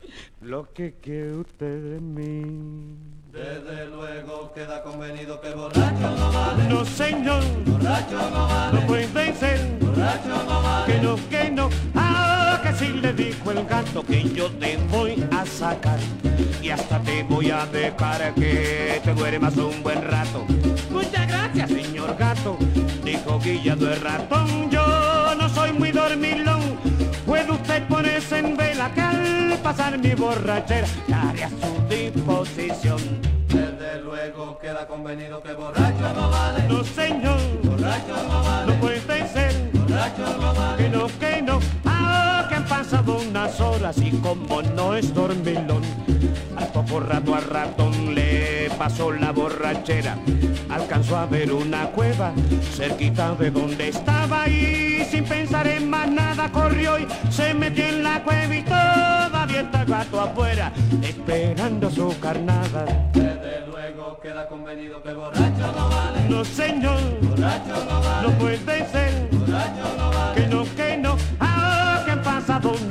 lo que quiere usted de mí. Desde luego queda convenido que borracho no vale, No señor, borracho no vale, no puede ser, borracho no vale. que no, que no, ah, que sí le dijo el gato que yo te voy a sacar. Y hasta te voy a dejar que te duermas un buen rato. Muchas gracias, señor gato, dijo guillado el ratón, yo no soy muy dormilón, pasar mi borrachera estaré a su disposición. Desde luego queda convenido que borracho no vale, No señor, borracho no vale, no puede ser. borracho no vale. Que no, que no, ah, que han pasado unas horas y como no es dormilón, poco rato al ratón le pasó la borrachera, alcanzó a ver una cueva cerquita de donde estaba y sin pensar en más nada corrió y se metió en la cueva y todavía está gato afuera esperando su carnada. Desde luego queda convenido que borracho no vale, No señor, borracho no vale, no puede ser. borracho no vale. Que no, que no, ah,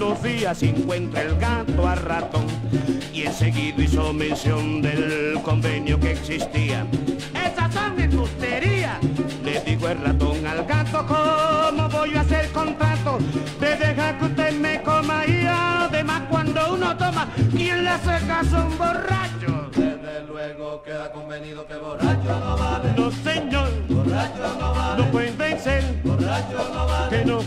unos días encuentra el gato a ratón y enseguida hizo mención del convenio que existía. Esas son embusterías, le digo el ratón al gato, ¿cómo voy a hacer contrato de dejar que usted me coma y además cuando uno toma, ¿quién le hace caso a un borracho? Desde luego queda convenido que borracho no vale, No señor, borracho no vale, no puede ser, borracho no vale, que no,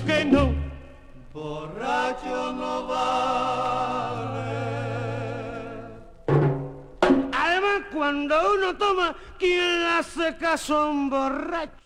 Además, cuando uno toma, ¿quién le hace caso a un borracho?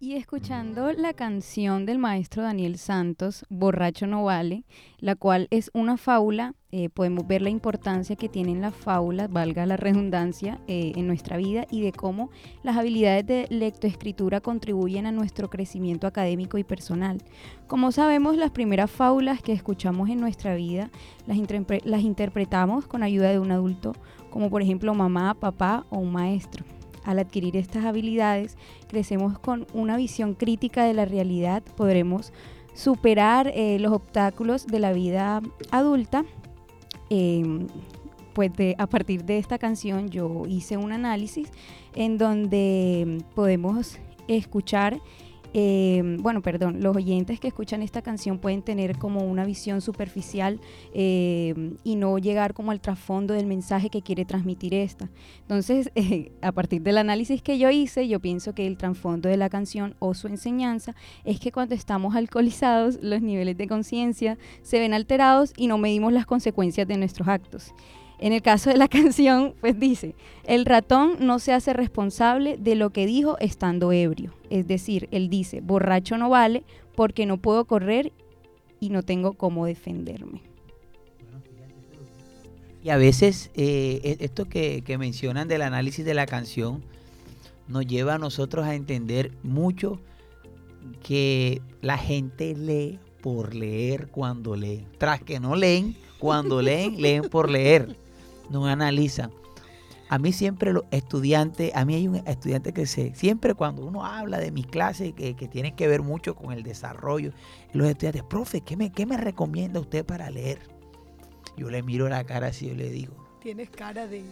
Y escuchando la canción del maestro Daniel Santos, Borracho no vale, la cual es una fábula, eh, podemos ver la importancia que tienen las fábulas, valga la redundancia, eh, en nuestra vida y de cómo las habilidades de lectoescritura contribuyen a nuestro crecimiento académico y personal. Como sabemos, las primeras fábulas que escuchamos en nuestra vida las, las interpretamos con ayuda de un adulto, como por ejemplo mamá, papá o un maestro. Al adquirir estas habilidades, crecemos con una visión crítica de la realidad, podremos superar eh, los obstáculos de la vida adulta. Eh, pues de- a partir de esta canción yo hice un análisis en donde podemos escuchar, eh, bueno, perdón, los oyentes que escuchan esta canción pueden tener como una visión superficial eh, y no llegar como al trasfondo del mensaje que quiere transmitir esta. Entonces, eh, a partir del análisis que yo hice, yo pienso que el trasfondo de la canción o su enseñanza es que cuando estamos alcoholizados, los niveles de conciencia se ven alterados y no medimos las consecuencias de nuestros actos. En el caso de la canción, pues dice, el ratón no se hace responsable de lo que dijo estando ebrio. Es decir, él dice, borracho no vale porque no puedo correr y no tengo cómo defenderme. Y a veces eh, e- esto que, que mencionan del análisis de la canción nos lleva a nosotros a entender mucho que la gente lee por leer cuando lee. Tras que no leen, cuando leen, leen por leer. No analizan. A mí siempre los estudiantes, a mí hay un estudiante que se, siempre cuando uno habla de mis clases que, que tienen que ver mucho con el desarrollo, los estudiantes, profe, ¿qué me, qué me recomienda usted para leer? Yo le miro la cara así, yo le digo, Tienes cara de...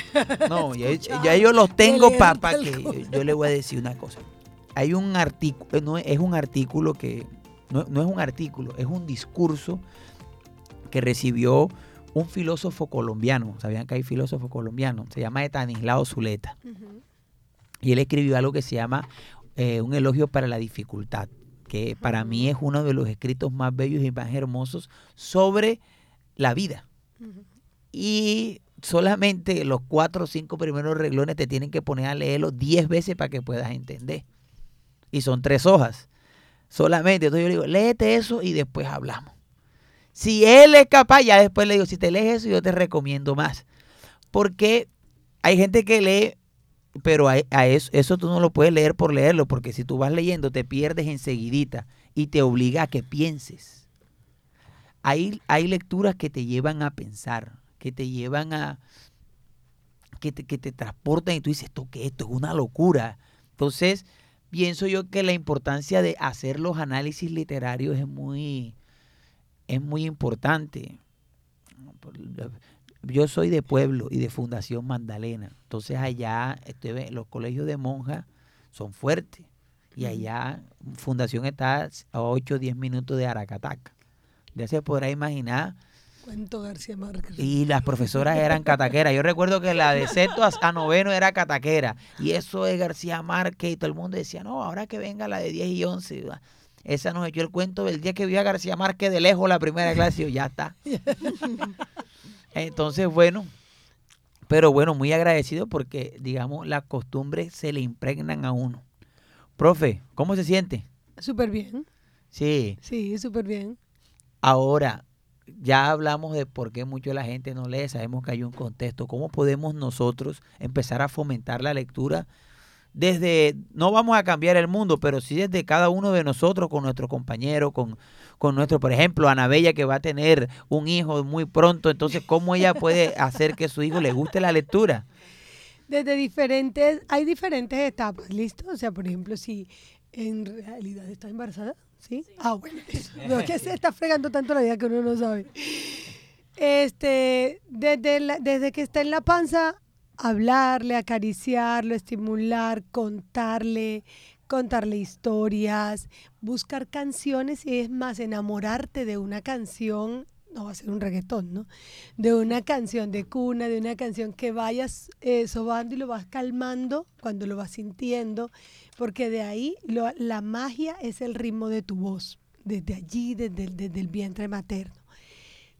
no, ya, yo los tengo para leerte que yo, yo le voy a decir una cosa. Hay un artículo, no es un artículo que no, no es un artículo, es un discurso que recibió un filósofo colombiano. Sabían que hay filósofo colombiano, se llama Estanislao Zuleta. Y él escribió algo que se llama eh, Un elogio para la dificultad, que para mí es uno de los escritos más bellos y más hermosos sobre la vida. Y solamente los cuatro o cinco primeros reglones te tienen que poner a leerlo diez veces para que puedas entender. Y son tres hojas. Solamente. Entonces yo le digo, léete eso y después hablamos. Si él es capaz, ya después le digo, si te lees eso, yo te recomiendo más. Porque hay gente que lee, pero a, eso, eso tú no lo puedes leer por leerlo, porque si tú vas leyendo te pierdes enseguidita y te obliga a que pienses. Hay, hay lecturas que te llevan a pensar, que te llevan a, que te, que te transportan y tú dices, ¿esto qué? Esto es una locura. Entonces, pienso yo que la importancia de hacer los análisis literarios es muy, es muy importante. Yo soy de pueblo y de Fundación Magdalena. Entonces allá este, los colegios de monjas son fuertes. Y allá Fundación está a 8 o 10 minutos de Aracataca. Ya se podrá imaginar Cuento García Márquez. y las profesoras eran cataqueras. Yo recuerdo que la de sexto a, a noveno era cataquera. Y eso es García Márquez. Y todo el mundo decía, no, ahora que venga la de 10 y 11. Esa nos echó el cuento del día que vio a García Márquez de lejos la primera clase. Y yo, ya está. Entonces, bueno. Pero bueno, muy agradecido porque, digamos, las costumbres se le impregnan a uno. Profe, ¿cómo se siente? Súper bien. Sí. Sí, súper bien. Ahora, ya hablamos de por qué mucho la gente no lee, sabemos que hay un contexto. ¿Cómo podemos nosotros empezar a fomentar la lectura desde, no vamos a cambiar el mundo, pero sí desde cada uno de nosotros, con nuestro compañero, con, con nuestro, por ejemplo, Ana Bella que va a tener un hijo muy pronto, entonces, ¿cómo ella puede hacer que su hijo le guste la lectura? Desde diferentes, hay diferentes etapas, ¿listo? O sea, por ejemplo, si en realidad está embarazada, ¿sí? Ah, bueno, no es que se está fregando tanto la vida que uno no sabe. Este, desde, la- desde que está en la panza, hablarle, acariciarlo, estimular, contarle, contarle historias, buscar canciones y es más, enamorarte de una canción, no va a ser un reggaetón, ¿no? De una canción de cuna, de una canción que vayas eh, sobando y lo vas calmando cuando lo vas sintiendo, porque de ahí lo- la magia es el ritmo de tu voz, desde allí, desde desde el vientre materno.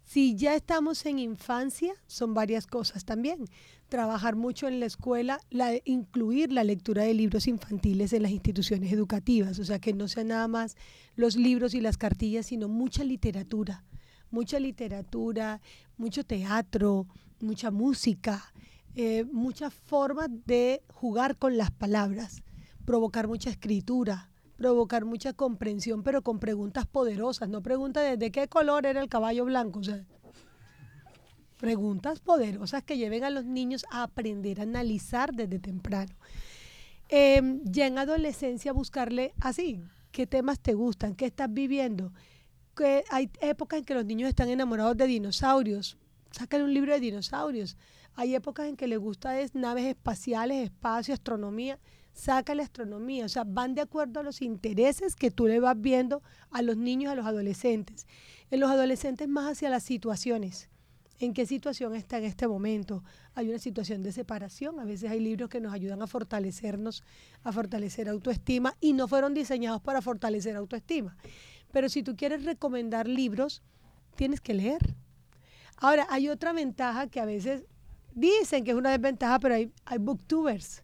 Si ya estamos en infancia, son varias cosas también. Trabajar mucho en la escuela, la, incluir la lectura de libros infantiles en las instituciones educativas, o sea, que no sean nada más los libros y las cartillas, sino mucha literatura, mucha literatura, mucho teatro, mucha música, eh, muchas formas de jugar con las palabras, provocar mucha escritura, provocar mucha comprensión, pero con preguntas poderosas, no preguntas de, qué color era el caballo blanco, o sea, preguntas poderosas que lleven a los niños a aprender a analizar desde temprano. Em, ya en adolescencia buscarle así, qué temas te gustan, qué estás viviendo. Que hay épocas en que los niños están enamorados de dinosaurios. Sácale un libro de dinosaurios. Hay épocas en que les gusta es naves espaciales, espacio, astronomía. Sácale astronomía. O sea, van de acuerdo a los intereses que tú le vas viendo a los niños, a los adolescentes. En los adolescentes más hacia las situaciones en qué situación está en este momento. Hay una situación de separación, a veces hay libros que nos ayudan a fortalecernos, a fortalecer autoestima y no fueron diseñados para fortalecer autoestima. Pero si tú quieres recomendar libros, tienes que leer. Ahora, hay otra ventaja que a veces dicen que es una desventaja, pero hay, hay booktubers.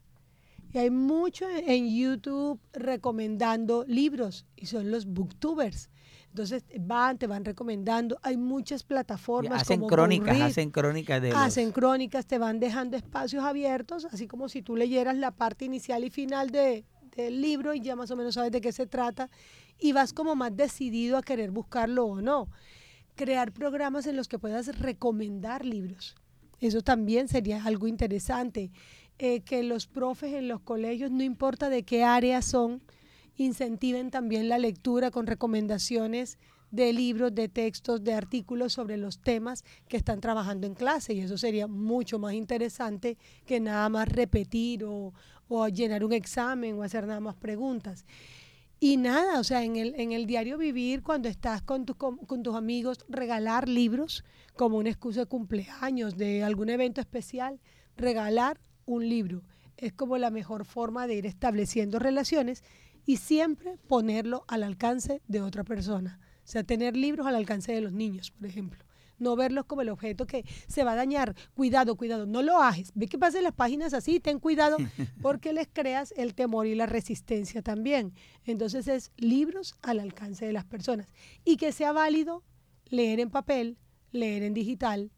Y hay mucho en YouTube recomendando libros y son los booktubers. Entonces van, te van recomendando. Hay muchas plataformas. Hacen como crónicas, hacen crónicas de los- Hacen crónicas, te van dejando espacios abiertos, así como si tú leyeras la parte inicial y final de, del libro y ya más o menos sabes de qué se trata y vas como más decidido a querer buscarlo o no. Crear programas en los que puedas recomendar libros. Eso también sería algo interesante. Eh, que los profes en los colegios, no importa de qué área son, incentiven también la lectura con recomendaciones de libros, de textos, de artículos sobre los temas que están trabajando en clase. Y eso sería mucho más interesante que nada más repetir o, o llenar un examen o hacer nada más preguntas. Y nada, o sea, en el, en el diario vivir, cuando estás con, tus com- con tus amigos, regalar libros como una excusa de cumpleaños, de algún evento especial, regalar un libro. Es como la mejor forma de ir estableciendo relaciones y siempre ponerlo al alcance de otra persona. O sea, tener libros al alcance de los niños, por ejemplo. No verlos como el objeto que se va a dañar. Cuidado, cuidado, no lo hagas. Ve que pasen las páginas así, ten cuidado, porque les creas el temor y la resistencia también. Entonces es libros al alcance de las personas. Y que sea válido leer en papel, leer en digital,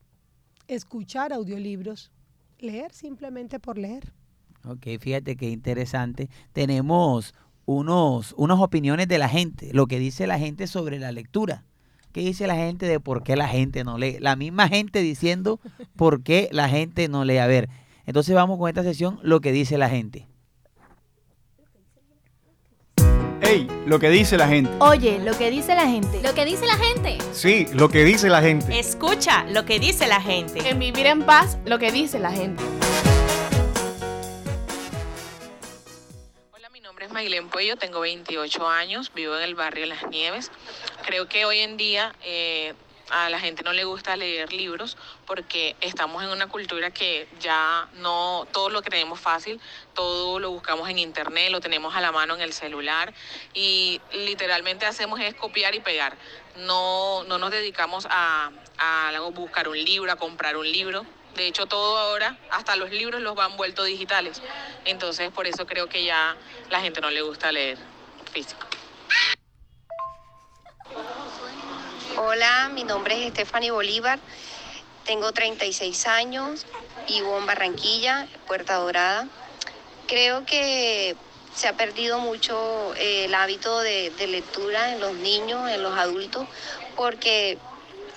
escuchar audiolibros, leer simplemente por leer. Ok, fíjate qué interesante. Tenemos unos, unas opiniones de la gente, lo que dice la gente sobre la lectura. ¿Qué dice la gente de por qué la gente no lee? La misma gente diciendo por qué la gente no lee. A ver, entonces vamos con esta sesión, lo que dice la gente. Ey, lo que dice la gente. Oye, lo que dice la gente. Lo que dice la gente. Sí, lo que dice la gente. Escucha lo que dice la gente. En vivir en paz, lo que dice la gente. Hola, mi nombre es Maylene Puello, tengo 28 años, vivo en el barrio Las Nieves. Creo que hoy en día eh, a la gente no le gusta leer libros porque estamos en una cultura que ya no todo lo que tenemos fácil, todo lo buscamos en internet, lo tenemos a la mano en el celular y literalmente hacemos es copiar y pegar. No, no nos dedicamos a, a buscar un libro, a comprar un libro. De hecho, todo ahora, hasta los libros los van vuelto digitales. Entonces, por eso creo que ya la gente no le gusta leer físico. Hola, mi nombre es Stephanie Bolívar, tengo 36 años, vivo en Barranquilla, Puerta Dorada. Creo que se ha perdido mucho eh, el hábito de, lectura en los niños, en los adultos, porque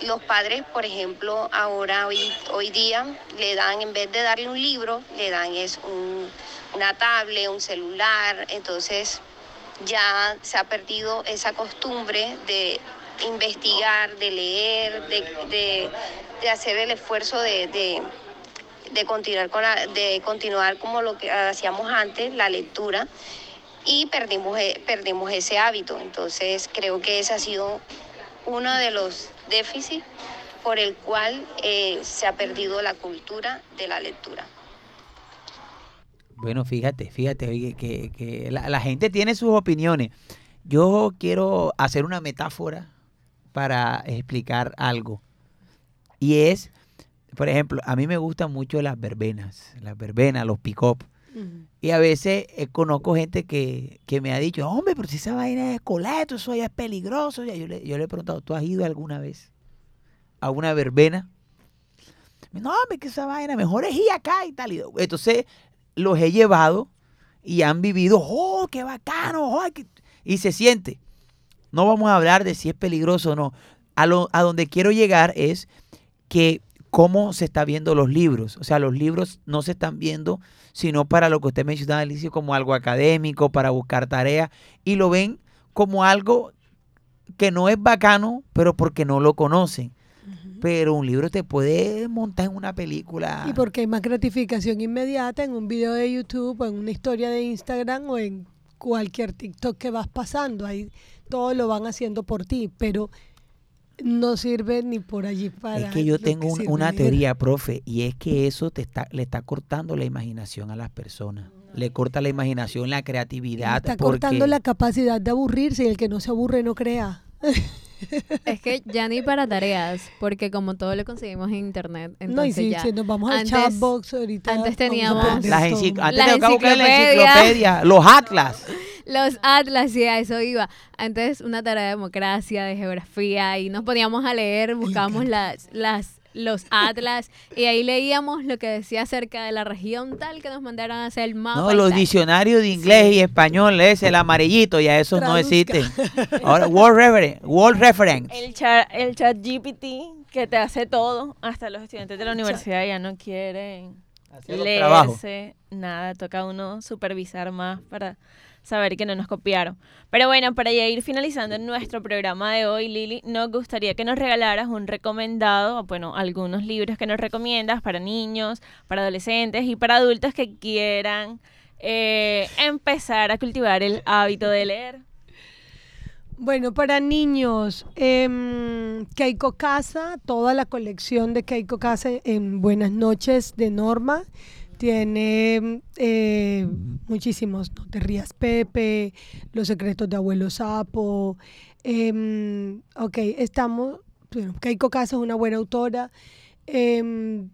los padres, por ejemplo, ahora, hoy, hoy día, le dan, en vez de darle un libro, le dan es un, una tablet, un celular, entonces ya se ha perdido esa costumbre de investigar, de leer, de, de, de hacer el esfuerzo de, de, de continuar con la- de continuar como lo que hacíamos antes, la lectura, y perdimos, e- perdimos ese hábito. Entonces creo que ese ha sido uno de los déficits por el cual eh, se ha perdido la cultura de la lectura. Bueno, fíjate, fíjate, oye, que, que la, la gente tiene sus opiniones. Yo quiero hacer una metáfora para explicar algo. Y es, por ejemplo, a mí me gustan mucho las verbenas, las verbenas, los pick-up. Y a veces eh, conozco gente que, que me ha dicho, hombre, pero si esa vaina es coleto, eso ya es peligroso. Ya yo, le, yo le he preguntado, ¿tú has ido alguna vez a una verbena? No, hombre, que esa vaina mejor es ir acá y tal. Y, entonces los he llevado y han vivido, oh, qué bacano, oh, qué-". y se siente. No vamos a hablar de si es peligroso o no. A, lo, a donde quiero llegar es que cómo se está viendo los libros. O sea, los libros no se están viendo sino para lo que usted mencionaba al inicio, como algo académico, para buscar tareas, y lo ven como algo que no es bacano, pero porque no lo conocen. Pero un libro te puede montar en una película. Y porque hay más gratificación inmediata en un video de YouTube, o en una historia de Instagram o en cualquier TikTok que vas pasando. Ahí todo lo van haciendo por ti, pero no sirve ni por allí para. Es que yo tengo un- una teoría, profe, y es que eso te está, le está cortando la imaginación a las personas. Le corta la imaginación, la creatividad. Está porque cortando la capacidad de aburrirse y el que no se aburre no crea. Es que ya ni para tareas, porque como todo lo conseguimos en internet, no, y entonces si, ya. si nos vamos al Antes- chatbox ahorita. antes teníamos las encicl- antes La la enciclopedia. enciclopedia, los atlas. Los atlas, y a eso iba. Antes una tarea de democracia, de geografía, y nos poníamos a leer, buscábamos las, las, los atlas, y ahí leíamos lo que decía acerca de la región tal que nos mandaron a hacer el mapa. No, los tal. diccionarios de inglés y español, es el amarillito, ya esos no Traduzca. existen. Ahora, World Reference. World Reference. El chat, el chat GPT que te hace todo, hasta los estudiantes de la universidad ya no quieren Hacer los trabajos. leerse nada, toca a uno supervisar más para saber que no nos copiaron. Pero bueno, para ya ir finalizando nuestro programa de hoy, Lili, nos gustaría que nos regalaras un recomendado, bueno, algunos libros que nos recomiendas para niños, para adolescentes y para adultos que quieran eh, empezar a cultivar el hábito de leer. Bueno, para niños, em, Keiko Casa, toda la colección de Keiko Casa en Buenas noches de Norma. Tiene eh, muchísimos, No te rías Pepe, Los secretos de Abuelo Sapo. em, ok, estamos, bueno, Keiko Casa es una buena autora. em,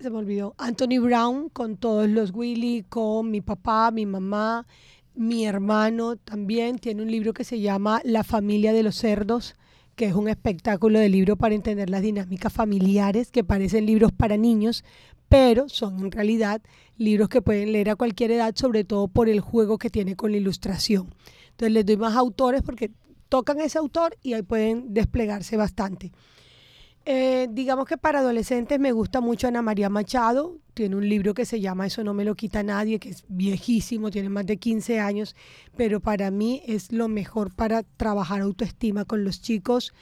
se me olvidó, Anthony Brown con todos los Willy, con mi papá, mi mamá, mi hermano también tiene un libro que se llama La familia de los cerdos, que es un espectáculo de libro para entender las dinámicas familiares, que parecen libros para niños, pero son en realidad libros que pueden leer a cualquier edad, sobre todo por el juego que tiene con la ilustración. Entonces les doy más autores porque tocan ese autor y ahí pueden desplegarse bastante. Eh, digamos que para adolescentes me gusta mucho Ana María Machado. Tiene un libro que se llama Eso no me lo quita nadie, que es viejísimo, tiene más de 15 años, pero para mí es lo mejor para trabajar autoestima con los chicos.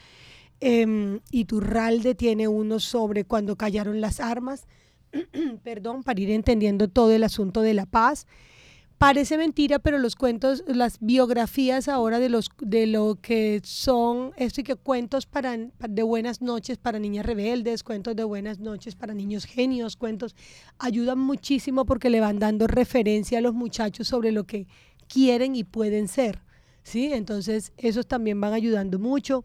Em, Iturralde tiene uno sobre cuando callaron las armas, perdón, para ir entendiendo todo el asunto de la paz. Parece mentira, pero los cuentos, las biografías ahora de los de lo que son esto y que cuentos para de buenas noches para niñas rebeldes, cuentos de buenas noches para niños genios, cuentos ayudan muchísimo porque le van dando referencia a los muchachos sobre lo que quieren y pueden ser, ¿sí? Entonces, esos también van ayudando mucho.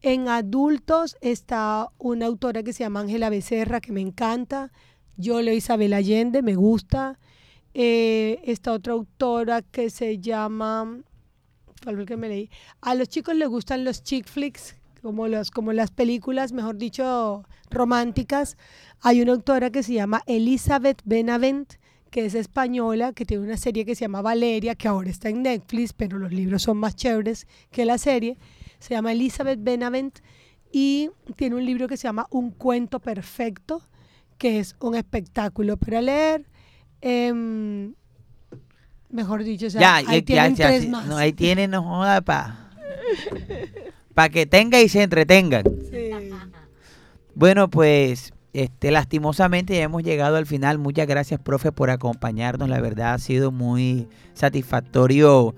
En adultos está una autora que se llama Ángela Becerra, que me encanta. Yo leo Isabel Allende, me gusta. Eh, esta otra autora que se llama. A los chicos les gustan los chick flicks, como, los, como las películas, mejor dicho, románticas. Hay una autora que se llama Elizabeth Benavent, que es española, que tiene una serie que se llama Valeria, que ahora está en Netflix, pero los libros son más chéveres que la serie. Se llama Elizabeth Benavent y tiene un libro que se llama Un cuento perfecto, que es un espectáculo para leer. Em, mejor dicho, o sea, Ya, ahí ya, tienen ya, tres sí, más. no, ahí tienen, no joda, pa. Para que tenga y se entretengan. Sí. Bueno, pues este, lastimosamente ya hemos llegado al final. Muchas gracias, profe, por acompañarnos. La verdad ha sido muy satisfactorio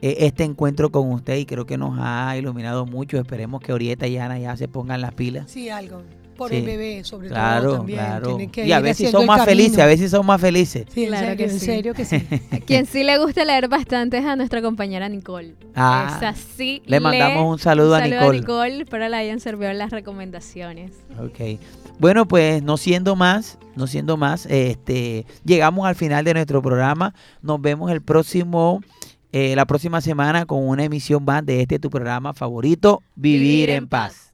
eh, este encuentro con usted y creo que nos ha iluminado mucho. Esperemos que Orieta y Ana ya se pongan las pilas. Sí, algo. Por Sí. el bebé, sobre Claro, todo también. claro. Que Y a veces son más camino. felices, a veces son más felices. Sí, Claro serio, que en sí. serio que sí. A quien sí le gusta leer bastante es a nuestra compañera Nicole. Ah, Esa sí le mandamos un saludo a Nicole. Nicole, espero le hayan servido las recomendaciones. Ok. Bueno, pues no siendo más, no siendo más, este, llegamos al final de nuestro programa. Nos vemos el próximo, eh, la próxima semana con una emisión más de este tu programa favorito, Vivir, en paz.